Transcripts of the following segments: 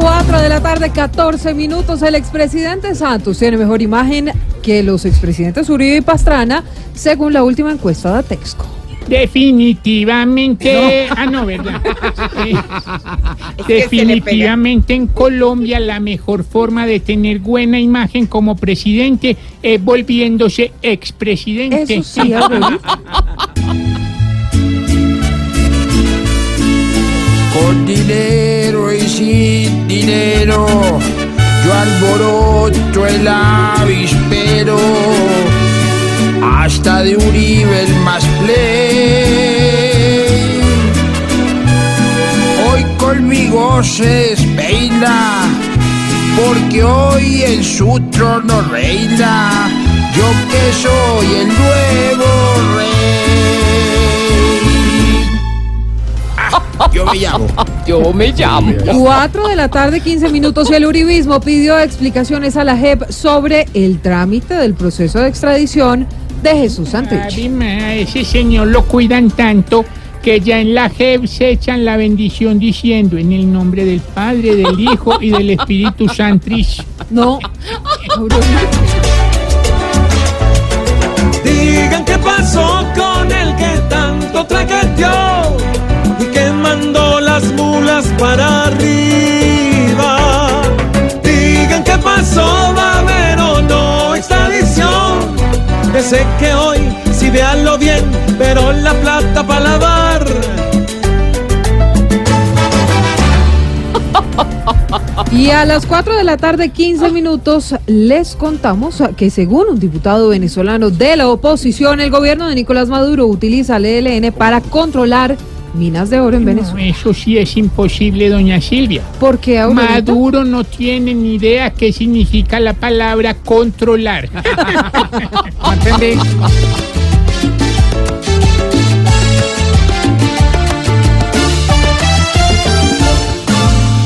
4 de la tarde, 14 minutos. El expresidente Santos tiene mejor imagen que los expresidentes Uribe y Pastrana, según la última encuesta de Texco. Definitivamente, ah no, verdad. Definitivamente en Colombia la mejor forma de tener buena imagen como presidente es volviéndose expresidente. Eso sí, el avispero, hasta de Uribe el más play. Hoy conmigo se despeina, porque hoy en su trono reina, yo que soy el nuevo rey. Yo me llamo. Yo me llamo. 4 de la tarde, 15 minutos. Y el Uribismo pidió explicaciones a la JEP sobre el trámite del proceso de extradición de Jesús Santrich. A ese señor lo cuidan tanto que ya en la JEP se echan la bendición diciendo en el nombre del Padre, del Hijo y del Espíritu Santrich. No. Digan qué pasó con el Ese que hoy, si véanlo bien, pero la plata para lavar. Y a las 4 de la tarde, 15 minutos, les contamos que según un diputado venezolano de la oposición, el gobierno de Nicolás Maduro utiliza el ELN para controlar minas de oro en No, Venezuela. eso sí es imposible, doña Silvia. ¿Por qué, Aurelito? Maduro no tiene ni idea qué significa la palabra controlar. No entendí.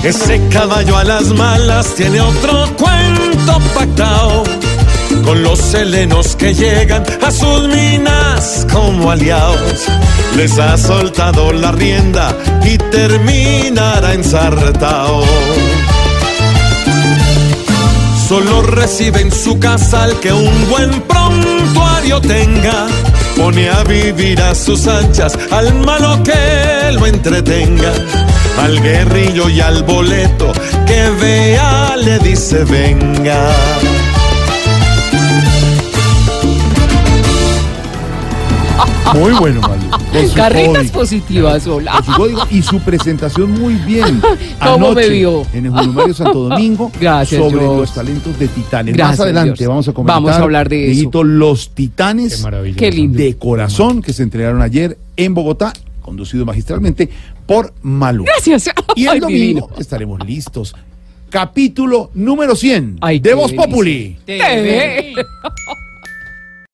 Ese caballo a las malas tiene otro cuento pactado con los helenos que llegan a sus minas como aliados. Les ha soltado la rienda y terminará ensartado. Solo recibe en su casa al que un buen prontuario tenga. Pone a vivir a sus anchas al malo que lo entretenga. Al guerrillo y al boleto que vea le dice venga. Muy bueno, su Carritas código. positivas, hola. Con su código y su presentación muy bien. ¿Cómo Anoche, me vio? En el Mario Santo Domingo. Gracias, Sobre George. los talentos de Titanes. Gracias, Más adelante George. vamos a comentar. Vamos a hablar de eso. Dieguito, Los Titanes Qué lindo. de corazón que se entregaron ayer en Bogotá, conducido magistralmente por Malú. Gracias. Y el Ay, domingo estaremos listos. Capítulo número 100 Ay, de qué Voz. Populi. TV.